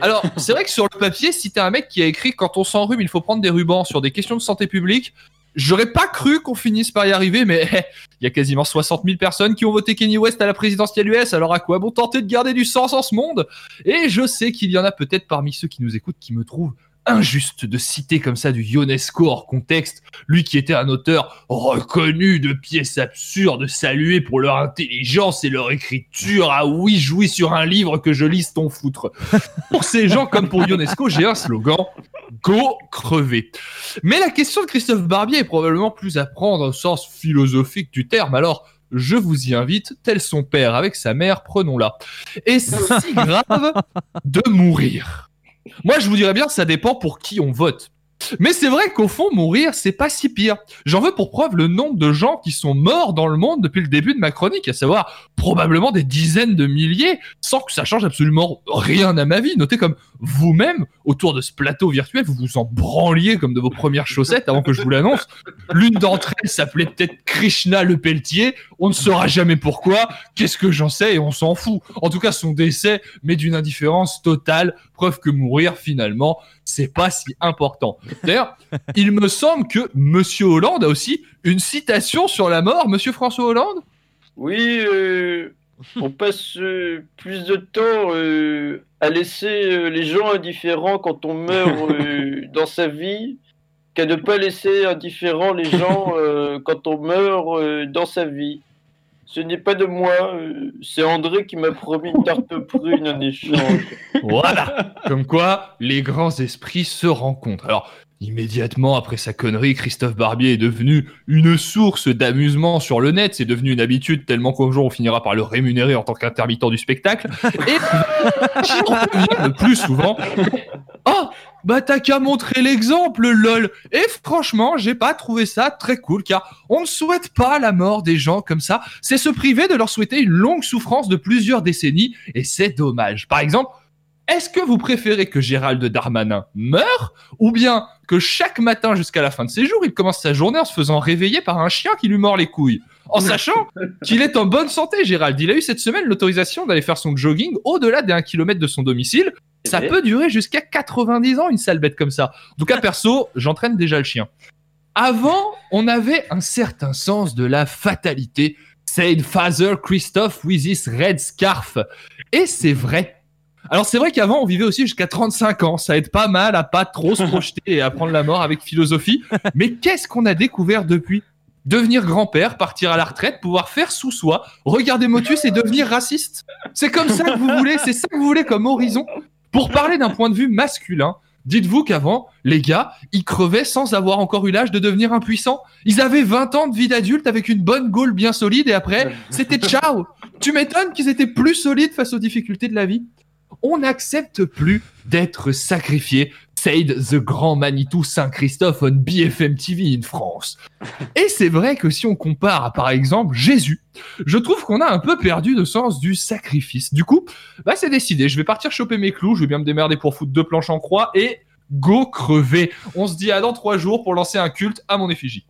Alors, c'est vrai que sur le papier, si t'es un mec qui a écrit quand on s'enrhume, il faut prendre des rubans sur des questions de santé publique, j'aurais pas cru qu'on finisse par y arriver, mais il y a quasiment 60 000 personnes qui ont voté Kenny West à la présidentielle US, alors à quoi bon tenter de garder du sens en ce monde? Et je sais qu'il y en a peut-être parmi ceux qui nous écoutent qui me trouvent injuste de citer comme ça du Ionesco hors contexte, lui qui était un auteur reconnu de pièces absurdes, salué pour leur intelligence et leur écriture. Ah oui, jouis sur un livre que je lise ton foutre. Pour ces gens comme pour Ionesco, j'ai un slogan Go crever. Mais la question de Christophe Barbier est probablement plus à prendre au sens philosophique du terme, alors je vous y invite, tel son père avec sa mère, prenons-la. Est-ce si grave de mourir Moi, je vous dirais bien, ça dépend pour qui on vote. Mais c'est vrai qu'au fond, mourir, c'est pas si pire. J'en veux pour preuve le nombre de gens qui sont morts dans le monde depuis le début de ma chronique, à savoir probablement des dizaines de milliers, sans que ça change absolument rien à ma vie. Notez comme vous-même, autour de ce plateau virtuel, vous vous en branliez comme de vos premières chaussettes avant que je vous l'annonce. L'une d'entre elles s'appelait peut-être Krishna le Pelletier. On ne saura jamais pourquoi. Qu'est-ce que j'en sais et on s'en fout. En tout cas, son décès, mais d'une indifférence totale. Preuve que mourir, finalement, c'est pas si important. D'ailleurs, il me semble que Monsieur Hollande a aussi une citation sur la mort. Monsieur François Hollande Oui, euh, on passe euh, plus de temps euh, à laisser euh, les gens indifférents quand on meurt euh, dans sa vie qu'à ne pas laisser indifférents les gens euh, quand on meurt euh, dans sa vie. Ce n'est pas de moi, euh, c'est André qui m'a promis une tarte prune en échange. Voilà. Comme quoi, les grands esprits se rencontrent. Alors, immédiatement après sa connerie, Christophe Barbier est devenu une source d'amusement sur le net. C'est devenu une habitude tellement qu'un jour on finira par le rémunérer en tant qu'intermittent du spectacle. Et en revient le plus souvent Oh, bah t'as qu'à montrer l'exemple, lol. Et franchement, j'ai pas trouvé ça très cool, car on ne souhaite pas la mort des gens comme ça. C'est se priver de leur souhaiter une longue souffrance de plusieurs décennies, et c'est dommage. Par exemple, est-ce que vous préférez que Gérald Darmanin meure, ou bien que chaque matin jusqu'à la fin de ses jours, il commence sa journée en se faisant réveiller par un chien qui lui mord les couilles? En sachant qu'il est en bonne santé, Gérald. Il a eu cette semaine l'autorisation d'aller faire son jogging au-delà 1 km de son domicile. Ça peut durer jusqu'à 90 ans, une sale bête comme ça. En tout cas, perso, j'entraîne déjà le chien. Avant, on avait un certain sens de la fatalité. Said Father Christophe with his red scarf. Et c'est vrai. Alors c'est vrai qu'avant on vivait aussi jusqu'à 35 ans, ça aide pas mal à pas trop se projeter et à prendre la mort avec philosophie. Mais qu'est-ce qu'on a découvert depuis? Devenir grand-père, partir à la retraite, pouvoir faire sous soi, regarder Motus et devenir raciste. C'est comme ça que vous voulez, c'est ça que vous voulez comme horizon? Pour parler d'un point de vue masculin, dites-vous qu'avant, les gars, ils crevaient sans avoir encore eu l'âge de devenir impuissants. Ils avaient 20 ans de vie d'adulte avec une bonne gaule bien solide et après, c'était ciao. Tu m'étonnes qu'ils étaient plus solides face aux difficultés de la vie? On n'accepte plus d'être sacrifié. Said the grand Manitou Saint-Christophe on BFM TV in France. Et c'est vrai que si on compare par exemple Jésus, je trouve qu'on a un peu perdu le sens du sacrifice. Du coup, bah c'est décidé, je vais partir choper mes clous, je vais bien me démerder pour foutre deux planches en croix et go crever. On se dit à dans trois jours pour lancer un culte à mon effigie.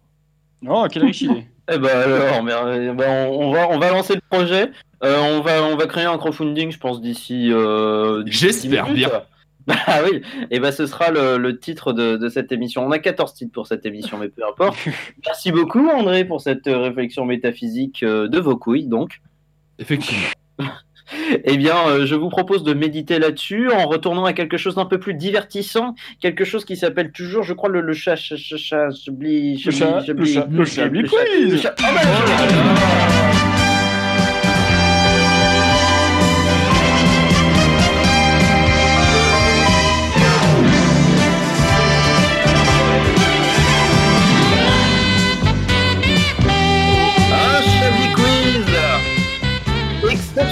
Oh, quelle riche idée. Eh ben alors, euh, ben, on, on va, on va lancer le projet. Euh, on, va, on va créer un crowdfunding, je pense, d'ici. euh, J'espère 10 minutes. bien. Ah oui, et ben ce sera le, le titre de, de cette émission. On a 14 titres pour cette émission, mais peu importe. Merci beaucoup André pour cette euh, réflexion métaphysique de vos couilles, donc. Effectivement. Eh bien, euh, je vous propose de méditer là-dessus en retournant à quelque chose d'un peu plus divertissant, quelque chose qui s'appelle toujours, je crois, le, le chat, chat, chat, chat, chablis, Le chat- chablis, le chat- le chablis le chat- quiz. le chat- Ah bah, je- Un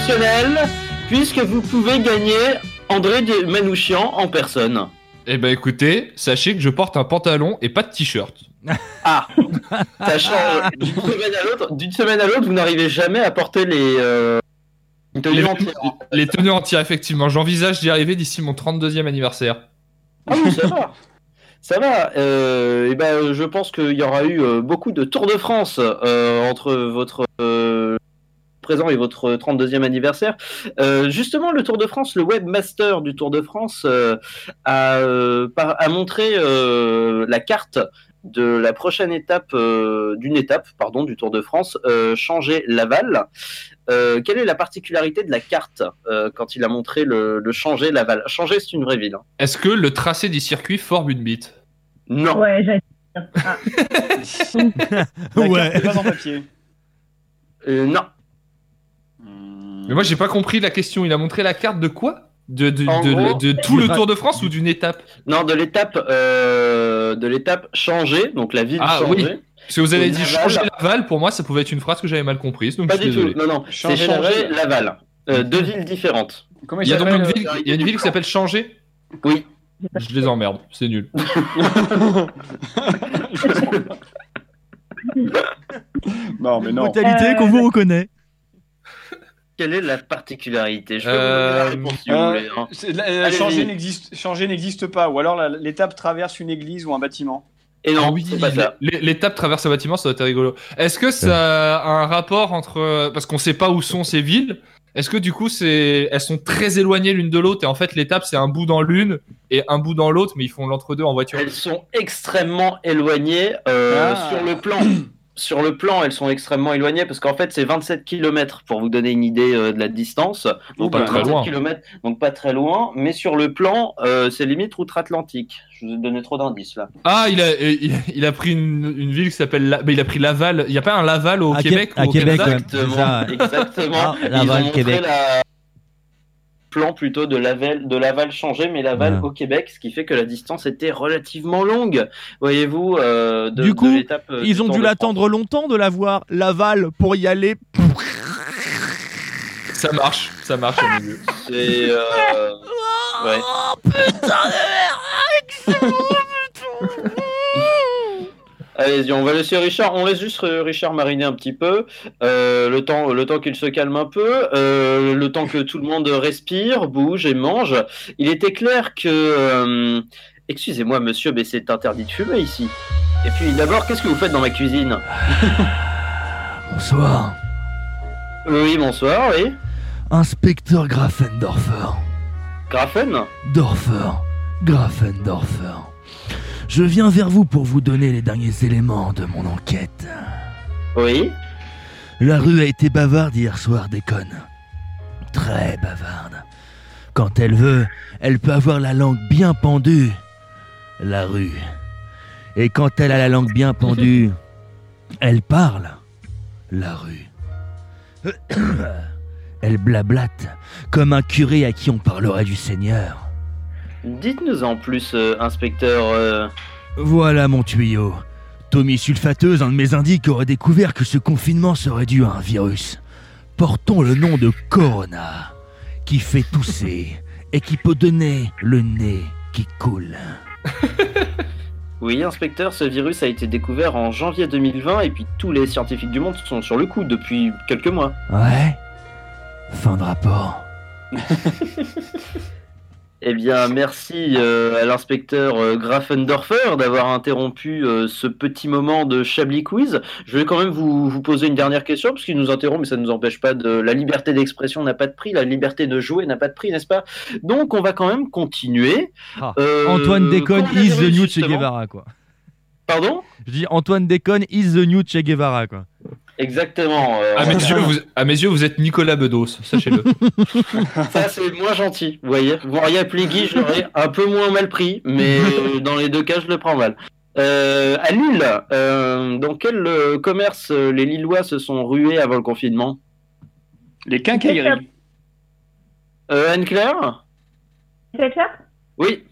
exceptionnel, puisque vous pouvez gagner André Manouchian en personne. Eh ben écoutez, sachez que je porte un pantalon et pas de t-shirt. Ah Sachant euh, d'une semaine à l'autre, d'une semaine à l'autre, vous n'arrivez jamais à porter les euh, tenues Les, entières. les tenues entières, effectivement. J'envisage d'y arriver d'ici mon 32e anniversaire. Ah oui, ça va. Ça va. Euh, et ben, je pense qu'il y aura eu euh, beaucoup de Tour de France euh, entre votre présent et votre 32e anniversaire. Euh, justement, le Tour de France, le webmaster du Tour de France euh, a, euh, par- a montré euh, la carte de la prochaine étape, euh, d'une étape, pardon, du Tour de France, euh, changer Laval. Euh, quelle est la particularité de la carte euh, quand il a montré le, le changer Laval? Changer, c'est une vraie ville. hein. Est-ce que le tracé du circuit forme une bite? Non. Ouais, j'allais dire. Ah. Ouais. pas en papier. Euh, non. Mais moi j'ai pas compris la question. Il a montré la carte de quoi? De, de, En de- gros, de tout le Tour de France ou d'une étape? Non, de l'étape euh, de l'étape changer, donc la ville Ah changer. oui. Parce que vous avez dit changer Laval, pour moi ça pouvait être une phrase que j'avais mal comprise. Donc Pas je suis du tout. Non, non. C'est Changer Laval. Laval. Euh, deux villes différentes. Comment Il y a donc une s'appelle, ville, il y a une ville qui s'appelle Changer? Oui. Je les emmerde, c'est nul. Non, mais non. Brutalité Euh, qu'on vous reconnaît. Quelle est la particularité? Je peux Euh, vous donner la réponse si vous Euh, voulez. hein. c'est- la- la- Allez-y. changer n'existe pas, ou alors l'étape traverse une église ou un bâtiment. Et non, Ah oui, l'étape traverse un bâtiment, ça doit être rigolo. Est-ce que ça a un rapport entre. Parce qu'on sait pas où sont ces villes. Est-ce que du coup, c'est elles sont très éloignées l'une de l'autre et en fait, l'étape, c'est un bout dans l'une et un bout dans l'autre, mais ils font l'entre-deux en voiture? Elles sont extrêmement éloignées euh, Ah. sur le plan. Sur le plan, elles sont extrêmement éloignées parce qu'en fait, c'est 27 km pour vous donner une idée euh, de la distance. Donc, pas euh, très 27 loin. km, donc pas très loin. Mais sur le plan, euh, c'est limite outre-Atlantique. Je vous ai donné trop d'indices là. Ah, il a, il, il a pris une, une ville qui s'appelle. La... bah, il a pris Laval. Il y a pas un Laval au À Québec à ou au Québec, Canada. Exactement. c'est ça, ouais. Exactement. Ah, Ils Laval, ont montré Québec. la plan plutôt de Laval, de Laval changé, mais Laval Voilà. au Québec, ce qui fait que la distance était relativement longue. Voyez-vous, euh, Du coup, euh, Ils du ont dû l'attendre longtemps de l'avoir. Laval pour y aller. Ça marche, ça marche au milieu. Euh, ouais. Oh putain de merde Allez-y, on va laisser Richard. On laisse juste euh, Richard mariner un petit peu, euh, le temps, le temps qu'il se calme un peu, euh, le temps que tout le monde respire, bouge et mange. Il était clair que, euh, excusez-moi, monsieur, mais c'est interdit de fumer ici. Et puis d'abord, qu'est-ce que vous faites dans ma cuisine? Bonsoir. Oui, bonsoir, oui. Inspecteur Grafendorfer. Grafen? Dorfer. Grafendorfer. Je viens vers vous pour vous donner les derniers éléments de mon enquête. Oui. La rue a été bavarde hier soir, déconne. Très bavarde. Quand elle veut, elle peut avoir la langue bien pendue. La rue. Et quand elle a la langue bien pendue, elle parle. La rue. Elle blablate comme un curé à qui on parlerait du Seigneur. Dites-nous en plus, euh, inspecteur. euh, Voilà mon tuyau. Tommy Sulfateuse, un de mes indices, aurait découvert que ce confinement serait dû à un virus. Portons le nom de Corona, qui fait tousser et qui peut donner le nez qui coule. Oui, inspecteur, ce virus a été découvert en janvier 2020 et puis tous les scientifiques du monde sont sur le coup depuis quelques mois. Ouais Fin de rapport. Eh bien, merci euh, à l'inspecteur euh, Grafendorfer d'avoir interrompu euh, ce petit moment de Chablis Quiz. Je vais quand même vous, vous poser une dernière question, parce qu'il nous interrompt, mais ça ne nous empêche pas de... La liberté d'expression n'a pas de prix, la liberté de jouer n'a pas de prix, n'est-ce pas? Donc, on va quand même continuer. Ah, Antoine déconne, is the new Che Guevara, quoi. Pardon? Je dis Antoine déconne, is the new Che Guevara, quoi. Exactement. euh, À mes, yeux, vous, à mes yeux, vous êtes Nicolas Bedos, sachez-le. Ça, c'est moins gentil, vous voyez. Appelé Guy, je l'aurais un peu moins mal pris, mais euh, dans les deux cas, je le prends mal. Euh, à Lille, euh, dans quel euh, commerce euh, les Lillois se sont rués avant le confinement? Les quincailleries. euh, Anne-Claire? Ketchup? Oui.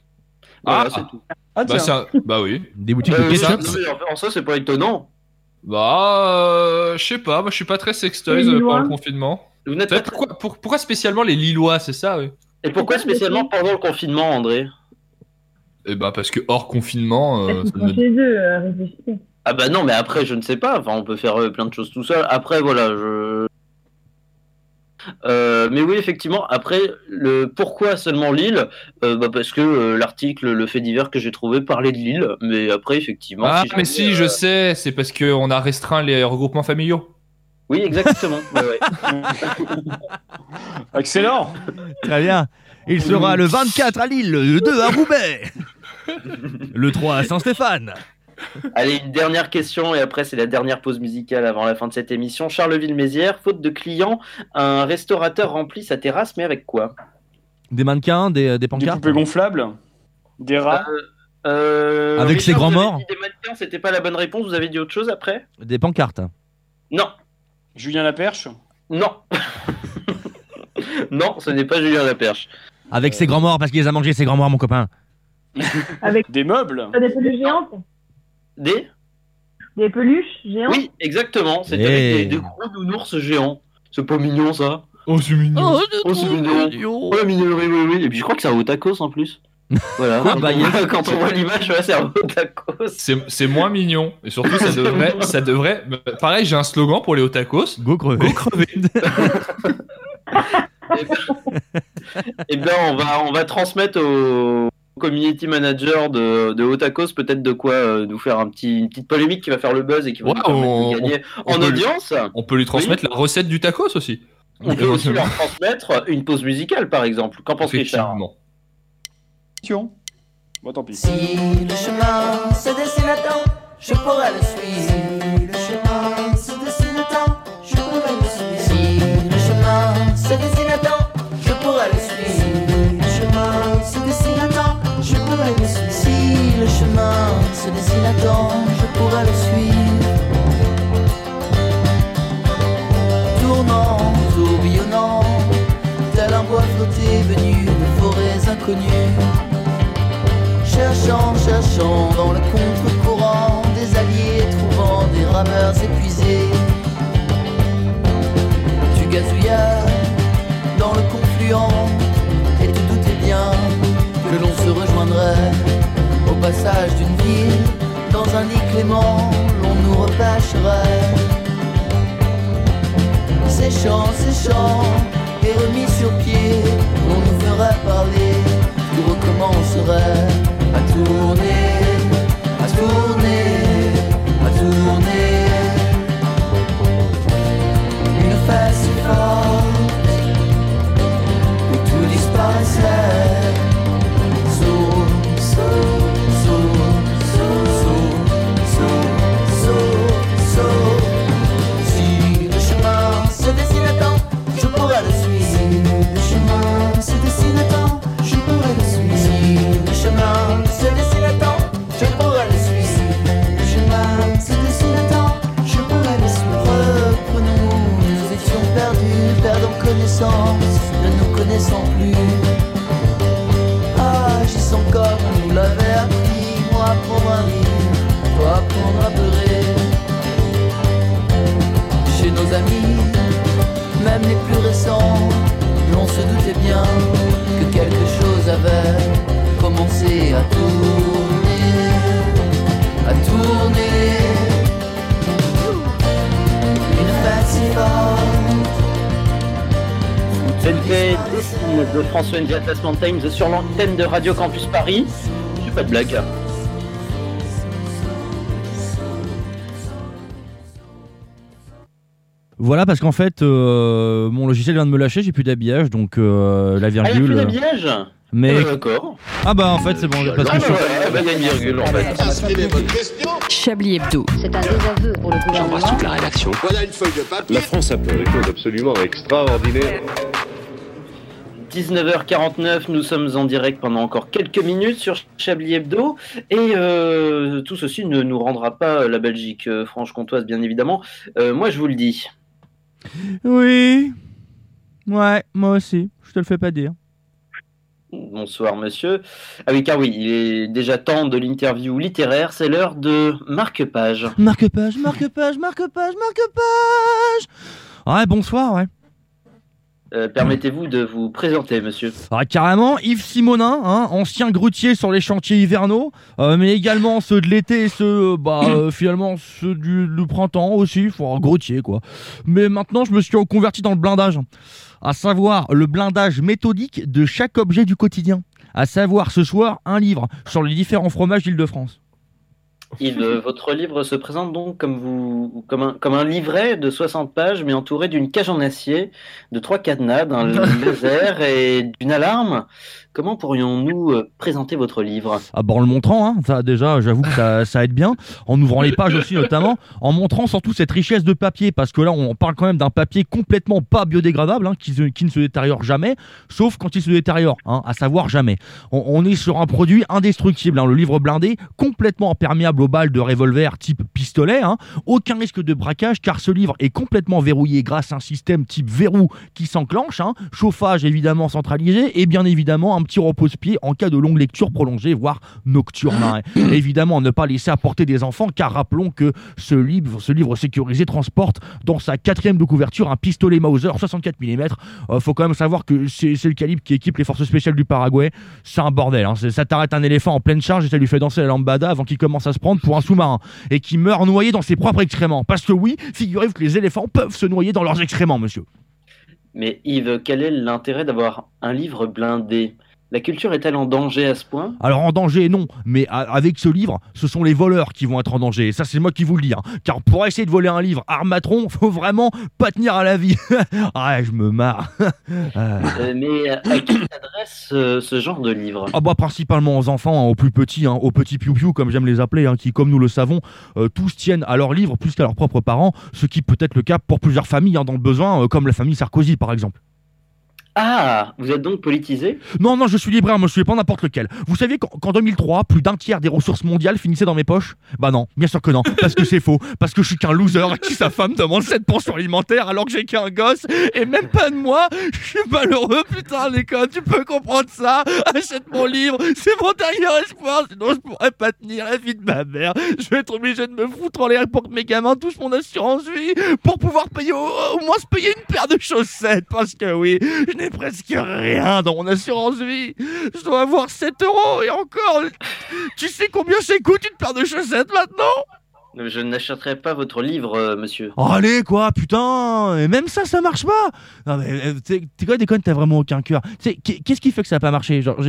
Ah, Voilà, c'est tout. Ah, bah, ça- bah oui. Des boutiques Euh, de ça- ketchup. en soi, c'est pas étonnant. Bah, euh, je sais pas, moi je suis pas très sextoys euh, pendant le confinement. Vous n'êtes pas pourquoi, pour- pourquoi spécialement les Lillois, c'est ça, oui? Et pourquoi spécialement pendant le confinement, André? Eh bah, parce que hors confinement, euh, ça chez eux, euh. Ah bah non, mais après, je ne sais pas. Enfin, on peut faire euh, plein de choses tout seul. Après, voilà, je... Euh, mais oui, effectivement, après, le pourquoi seulement Lille Euh, bah Parce que euh, l'article, le fait divers que j'ai trouvé parlait de Lille. Mais après, effectivement... Ah, si mais si, je sais, c'est parce qu'on a restreint les regroupements familiaux. Oui, exactement. ouais, ouais. Excellent. Très bien. Il sera le 24 à Lille, le 2 à Roubaix, le 3 à Saint-Stéphane. Allez, une dernière question et après c'est la dernière pause musicale avant la fin de cette émission. Charleville-Mézières, faute de clients, un restaurateur remplit sa terrasse, mais avec quoi? Des mannequins, des, des Des pancartes. poupées gonflables? Des rats? Euh, Avec Richard, ses grands morts Des mannequins, c'était pas la bonne réponse. Vous avez dit autre chose après? Des pancartes. Non, Julien Laperche? non, non, ce n'est pas Julien Laperche. Avec ses grands morts, parce qu'il les a mangés, ses grands morts, mon copain. Avec Des meubles? des géantes Des Des peluches géantes Oui, exactement. C'est Hey. avec des, des gros nounours géants. C'est pas mignon ça. Oh, c'est mignon. Oh, c'est mignon. Ouais, mignon, oui, oui, oui. Et puis je crois que c'est un Otakos en plus. Voilà. Ah, quand, bah, on, yes. voit- quand on voit l'image, ouais, c'est un Otakos. C'est c'est moins mignon. Et surtout, ça devrait. ça devrait... Pareil, j'ai un slogan pour les otakos. Go crever. Go crever. Eh bien, on va, on va transmettre au community manager de, de Otakos peut-être de quoi euh, nous faire un petit, une petite polémique qui va faire le buzz et qui va Ouais, nous permettre on- de gagner on en lui- audience. On peut lui transmettre la recette du tacos aussi. On peut aussi leur transmettre une pause musicale, par exemple. Qu'en pense Richard. Bon, tant pis. Si le chemin se dessine à temps, je pourrais le suivre. Je pourrais le suivre. Tournant, tourbillonnant, tel un bois flotté venu de forêts inconnues. Cherchant, cherchant dans le contre-courant des alliés, trouvant des rameurs épuisés. Tu gazouillas dans le confluent et tu doutais bien que l'on se rejoindrait au passage d'une ville. Dans un lit clément, l'on nous repêcherait. Séchant, séchant et remis sur pied, on nous ferait parler, tout recommencerait à tourner, à tourner, à tourner. Sur l'antenne de Radio Campus Paris. C'est pas de blague. Voilà, parce qu'en fait, euh, mon logiciel vient de me lâcher, j'ai plus d'habillage, donc euh, la Ah, il y a virgule. plus euh, d'habillage mais Ah, D'accord. ah bah en fait c'est bon, parce Ah, que je- bah, ouais, bah, il y a une virgule en fait. Chablis Hebdo. C'est un désaveu pour le gouvernement. la rédaction. Voilà une feuille de papier. La France a fait des choses absolument extraordinaires. 19h49, nous sommes en direct pendant encore quelques minutes sur Chablis Hebdo et euh, tout ceci ne nous rendra pas la Belgique euh, franche-comtoise bien évidemment. Euh, moi je vous le dis. Oui. Ouais, moi aussi, je te le fais pas dire. Bonsoir monsieur. Ah oui car oui, il est déjà temps de l'interview littéraire, c'est l'heure de marque-page. Marque-page, marque-page, marque-page, marque-page Ouais, bonsoir, ouais. Euh, Permettez-vous de vous présenter monsieur. Ah, carrément, Yves Simonin, hein, ancien grutier sur les chantiers hivernaux, euh, mais également ceux de l'été et ceux, euh, bah, finalement, ceux du, du printemps aussi, un grutier, quoi. Mais maintenant, je me suis reconverti dans le blindage, à savoir le blindage méthodique de chaque objet du quotidien. À savoir, ce soir, un livre sur les différents fromages d'Île-de-France. Yves, votre livre se présente donc comme, vous, comme, un, comme un livret de 60 pages, mais entouré d'une cage en acier, de trois cadenas, d'un laser et d'une alarme. Comment pourrions-nous euh, présenter votre livre? Ah bah en le montrant, hein, ça déjà, j'avoue que ça, aide bien. En ouvrant les pages aussi notamment, en montrant surtout cette richesse de papier, parce que là on parle quand même d'un papier complètement pas biodégradable, hein, qui, ne se détériore jamais, sauf quand il se détériore, hein, à savoir jamais. On, on est sur un produit indestructible, le livre blindé, complètement imperméable aux balles de revolver type pistolet, aucun risque de braquage car ce livre est complètement verrouillé grâce à un système type verrou qui s'enclenche, chauffage évidemment centralisé. Et bien évidemment un petit repose-pied en cas de longue lecture prolongée, voire nocturne. hein. évidemment, ne pas laisser apporter des enfants, car rappelons que ce livre, ce livre sécurisé transporte dans sa quatrième de couverture un pistolet Mauser 64 mm. Euh, faut quand même savoir que c'est le calibre qui équipe les forces spéciales du Paraguay. C'est un bordel. hein. Ça t'arrête un éléphant en pleine charge et ça lui fait danser la lambada avant qu'il commence à se prendre pour un sous-marin et qui meurt noyé dans ses propres excréments. Parce que oui, figurez-vous que les éléphants peuvent se noyer dans leurs excréments, monsieur. Mais Yves, quel est l'intérêt d'avoir un livre blindé? La culture est-elle en danger à ce point? Alors en danger, non, mais avec ce livre, ce sont les voleurs qui vont être en danger. Et ça, c'est moi qui vous le dis. hein. Car pour essayer de voler un livre armatron, faut vraiment pas tenir à la vie. ah, je me marre. Euh. Euh, Mais à qui s'adresse euh, ce genre de livre? Ah bah principalement aux enfants, hein, aux plus petits, hein, aux petits piou-piou comme j'aime les appeler, qui comme nous le savons, euh, tous tiennent à leurs livres plus qu'à leurs propres parents, ce qui peut être le cas pour plusieurs familles dans le besoin, euh, comme la famille Sarkozy par exemple. Ah, vous êtes donc politisé? Non, non, je suis libraire, monsieur, pas n'importe lequel. Vous saviez qu'en qu'en 2003, plus d'un tiers des ressources mondiales finissaient dans mes poches? Bah non, bien sûr que non, parce que c'est faux, parce que je suis qu'un loser à qui sa femme demande cette pension alimentaire alors que j'ai qu'un gosse, et même pas de moi, je suis malheureux, putain, l'école, tu peux comprendre ça Achète mon livre, c'est mon dernier espoir, sinon je pourrais pas tenir la vie de ma mère. Je vais être obligé de me foutre en l'air pour que mes gamins touchent mon assurance vie, pour pouvoir payer au, moins se payer une paire de chaussettes, parce que oui, je n'ai presque rien dans mon assurance vie. Je dois avoir 7 euros et encore. Tu sais combien ça coûte une paire de chaussettes maintenant? Je n'achèterai pas votre livre, euh, monsieur. Oh, Allez quoi, putain Et même ça, ça marche pas Non mais t'es quoi, déconne, t'as vraiment aucun cœur. Qu'est-ce qui fait que ça a pas marché? Genre,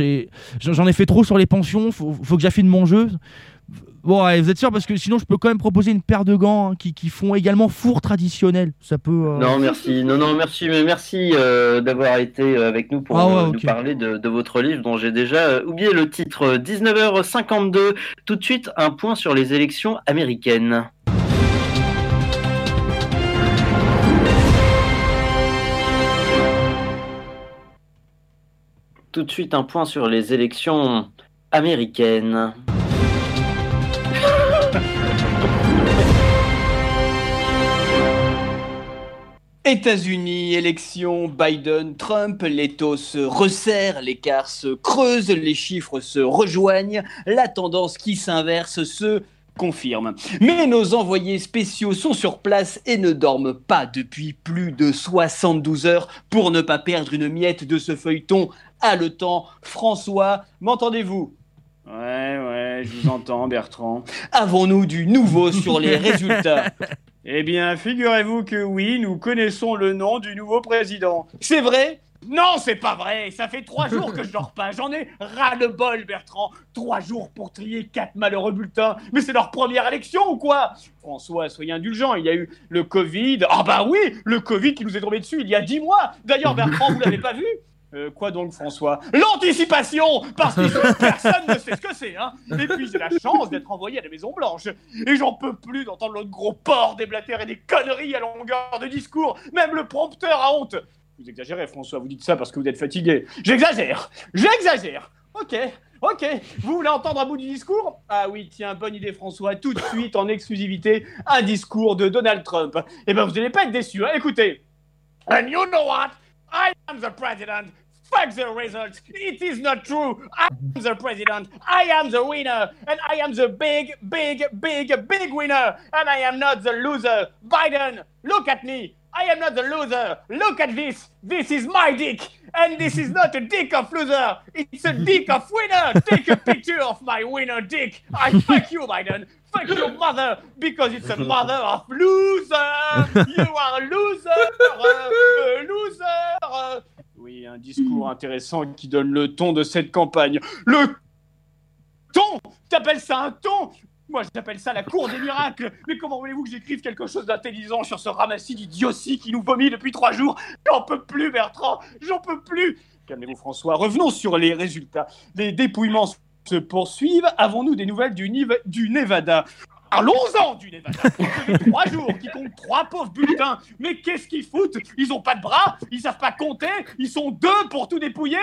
J'en ai fait trop sur les pensions, faut, faut que j'affine mon jeu. Bon, ouais, vous êtes sûr Parce que sinon, je peux quand même proposer une paire de gants hein, qui, qui font également four traditionnel. Ça peut... euh, Non, merci. Non, non, merci, mais merci euh, d'avoir été euh, avec nous pour Ah ouais, euh, nous parler de, de votre livre dont j'ai déjà oublié le titre. 19h52. Tout de suite, un point sur les élections américaines. Tout de suite, un point sur les élections américaines. États-Unis, élection, Biden, Trump, les taux se resserrent, l'écart se creuse, les chiffres se rejoignent, la tendance qui s'inverse se confirme. Mais nos envoyés spéciaux sont sur place et ne dorment pas depuis plus de 72 heures pour ne pas perdre une miette de ce feuilleton haletant. François, m'entendez-vous? Ouais, ouais, je vous entends, Bertrand. Avons-nous du nouveau sur les résultats? Eh bien, figurez-vous que oui, nous connaissons le nom du nouveau président. C'est vrai? Non, c'est pas vrai. Ça fait trois jours que je dors pas. J'en ai ras le bol, Bertrand. Trois jours pour trier quatre malheureux bulletins. Mais c'est leur première élection ou quoi? François, soyez indulgent. Il y a eu le Covid. Ah bah oui, le Covid qui nous est tombé dessus il y a dix mois. D'ailleurs, Bertrand, vous l'avez pas vu? Euh, quoi donc, François? L'anticipation Parce que personne ne sait ce que c'est, hein Et puis j'ai la chance d'être envoyé à la Maison Blanche. Et j'en peux plus d'entendre l'autre gros porc déblatérer des conneries à longueur de discours. Même le prompteur a honte. Vous exagérez, François, vous dites ça parce que vous êtes fatigué. J'exagère J'exagère Ok, ok. Vous voulez entendre un bout du discours? Ah oui, tiens, bonne idée, François. Tout de suite, en exclusivité, un discours de Donald Trump. Eh ben, vous n'allez pas être déçus, hein Écoutez. And you know what? I am the president. Fuck the results. It is not true. I am the president. I am the winner. And I am the big, big, big, big winner. And I am not the loser. Biden, look at me. I am not the loser. Look at this. This is my dick. And this is not a dick of loser. It's a dick of winner. Take a picture of my winner dick. I fuck you, Biden. Fuck your mother because it's a mother of loser. You are a loser. A loser. Oui, un discours intéressant qui donne le ton de cette campagne. Le ton T'appelles ça un ton Moi, j'appelle ça la cour des miracles. Mais comment voulez-vous que j'écrive quelque chose d'intelligent sur ce ramassis d'idiotie qui nous vomit depuis trois jours? J'en peux plus, Bertrand J'en peux plus Calmez-vous, François. Revenons sur les résultats. Les dépouillements se poursuivent. Avons-nous des nouvelles du, Nive- du Nevada? Parlons-en du Nevada. Trois jours qui comptent trois pauvres bulletins. Mais qu'est-ce qu'ils foutent? Ils ont pas de bras, ils savent pas compter, ils sont deux pour tout dépouiller.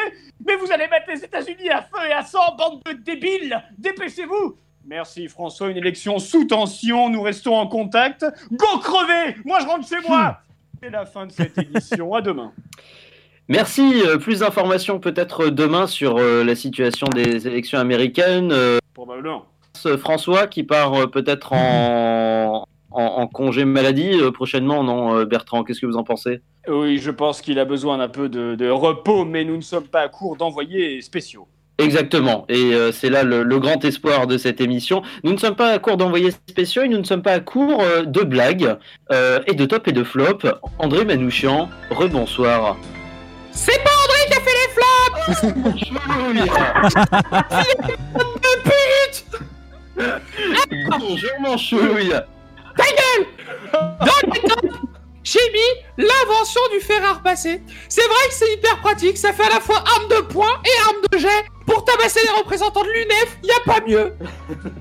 Mais vous allez mettre les États-Unis à feu et à sang, bande de débiles Dépêchez-vous Merci François, une élection sous tension, nous restons en contact. Go crever Moi je rentre chez moi C'est la fin de cette édition, à demain. Merci. euh, plus d'informations peut-être demain sur euh, la situation des élections américaines. Euh, Probablement. François qui part euh, peut-être en, en, en congé maladie euh, prochainement, non euh, Bertrand Qu'est-ce que vous en pensez? Oui, je pense qu'il a besoin d'un peu de, de repos, mais nous ne sommes pas à court d'envoyés spéciaux. Exactement, et euh, c'est là le, le grand espoir de cette émission. Nous ne sommes pas à court d'envoyés spéciaux et nous ne sommes pas à court euh, de blagues euh, et de top et de flop. André Manouchian, rebonsoir. C'est pas André qui a fait les flops Bonjour mon chouille Ta gueule Dans le top, j'ai mis l'invention du fer à repasser. C'est vrai que c'est hyper pratique, ça fait à la fois arme de poing et arme de jet. Pour tabasser les représentants de l'UNEF, y a pas mieux.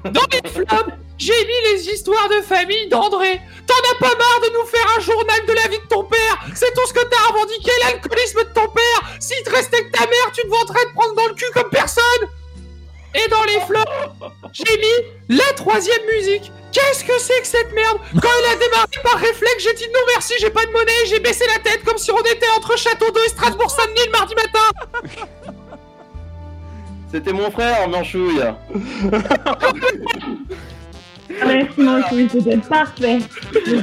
Dans les flops, j'ai mis les histoires de famille d'André. T'en as pas marre de nous faire un journal de la vie de ton père C'est tout ce que t'as revendiqué, l'alcoolisme de ton père S'il te restait que ta mère, tu te vanterais de prendre dans le cul comme personne Et dans les flops, j'ai mis la troisième musique. Qu'est-ce que c'est que cette merde? Quand il a démarré par réflexe, j'ai dit non merci, j'ai pas de monnaie, j'ai baissé la tête comme si on était entre Château d'Eau et Strasbourg-Saint-Denis le mardi matin C'était mon frère, Manchouille Merci mon chouille, c'était parfait.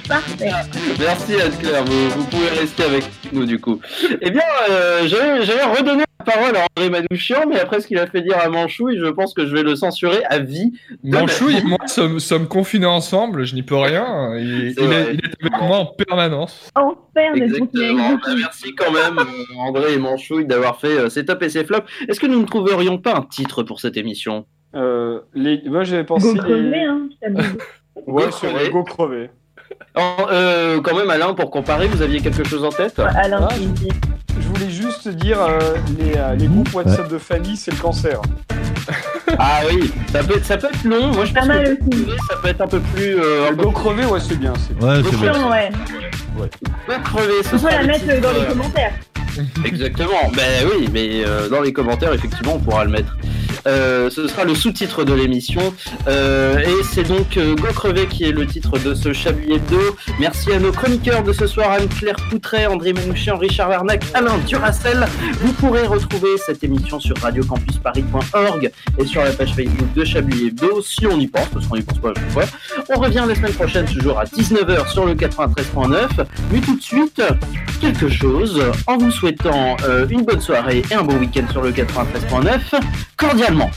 Parfait. Merci Anne-Claire, vous, vous pouvez rester avec nous du coup. Eh bien, euh, redonné la parole à André Manouchian, mais après ce qu'il a fait dire à Manchouille, je pense que je vais le censurer à vie. Manchouille ma et moi sommes, sommes confinés ensemble, je n'y peux rien. Il, C'est il est, il est avec moi en permanence. Enfer Exactement. Bah, merci quand même, euh, André et Manchouille, d'avoir fait euh, ces top et ces flops. Est-ce que nous ne trouverions pas un titre pour cette émission? Euh, les... Moi j'avais pensé. Go crever, hein. Ouais, Go c'est crever. go crever. En- euh, Quand même, Alain, pour comparer, vous aviez quelque chose en tête Alain, Ah. Je voulais juste dire, euh, les, euh, les groupes WhatsApp de famille, c'est le cancer. Ah oui, ça peut, être- ça peut être long. Moi, je Pas pense mal que aussi. ça peut être un peu plus. Euh, un peu Go crever, ouais, c'est bien. c'est- Ouais, c'est bien. Ouais. plus crevé. Ce On peut la le mettre dans les commentaires. Exactement. Ben oui, mais euh, dans les commentaires, effectivement, on pourra le mettre. Euh, ce sera le sous-titre de l'émission. Euh, et c'est donc Go Crevé qui est le titre de ce Chablis Hebdo. Merci à nos chroniqueurs de ce soir, Anne-Claire Poutret, André Manouchian, Richard Larnac, Alain Duracel. Vous pourrez retrouver cette émission sur radiocampusparis.org et sur la page Facebook de Chablis Hebdo, si on y pense, parce qu'on y pense pas à chaque fois. On revient la semaine prochaine, toujours à 19h sur le 93.9. Mais tout de suite, quelque chose en vous souhaitant euh, une bonne soirée et un bon week-end sur le 93.9, cordialement.